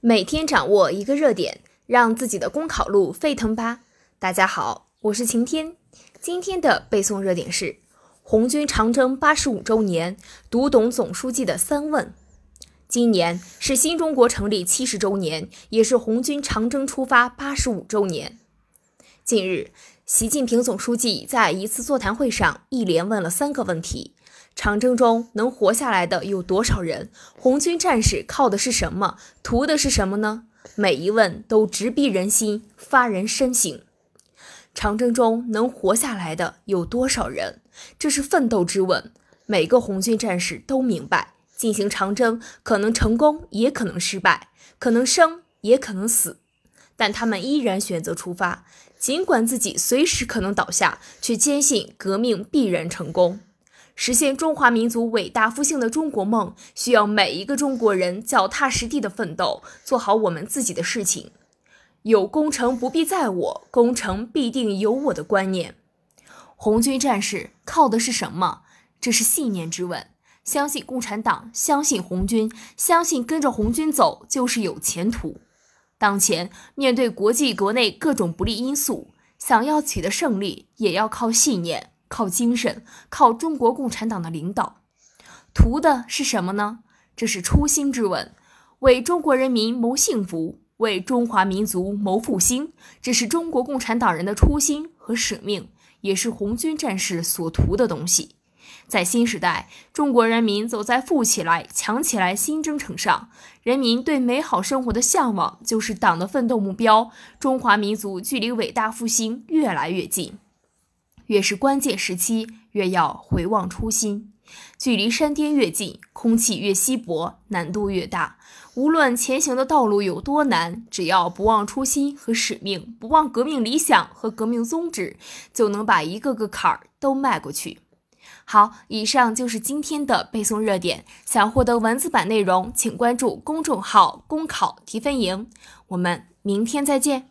每天掌握一个热点，让自己的公考路沸腾吧！大家好，我是晴天。今天的背诵热点是红军长征八十五周年，读懂总书记的三问。今年是新中国成立七十周年，也是红军长征出发八十五周年。近日，习近平总书记在一次座谈会上一连问了三个问题。长征中能活下来的有多少人？红军战士靠的是什么？图的是什么呢？每一问都直逼人心，发人深省。长征中能活下来的有多少人？这是奋斗之问。每个红军战士都明白，进行长征可能成功，也可能失败，可能生，也可能死，但他们依然选择出发，尽管自己随时可能倒下，却坚信革命必然成功。实现中华民族伟大复兴的中国梦，需要每一个中国人脚踏实地的奋斗，做好我们自己的事情。有功成不必在我，功成必定有我的观念。红军战士靠的是什么？这是信念之问。相信共产党，相信红军，相信跟着红军走就是有前途。当前面对国际国内各种不利因素，想要取得胜利，也要靠信念。靠精神，靠中国共产党的领导，图的是什么呢？这是初心之问，为中国人民谋幸福，为中华民族谋复兴，这是中国共产党人的初心和使命，也是红军战士所图的东西。在新时代，中国人民走在富起来、强起来新征程上，人民对美好生活的向往就是党的奋斗目标，中华民族距离伟大复兴越来越近。越是关键时期，越要回望初心。距离山巅越近，空气越稀薄，难度越大。无论前行的道路有多难，只要不忘初心和使命，不忘革命理想和革命宗旨，就能把一个个坎儿都迈过去。好，以上就是今天的背诵热点。想获得文字版内容，请关注公众号“公考提分营”。我们明天再见。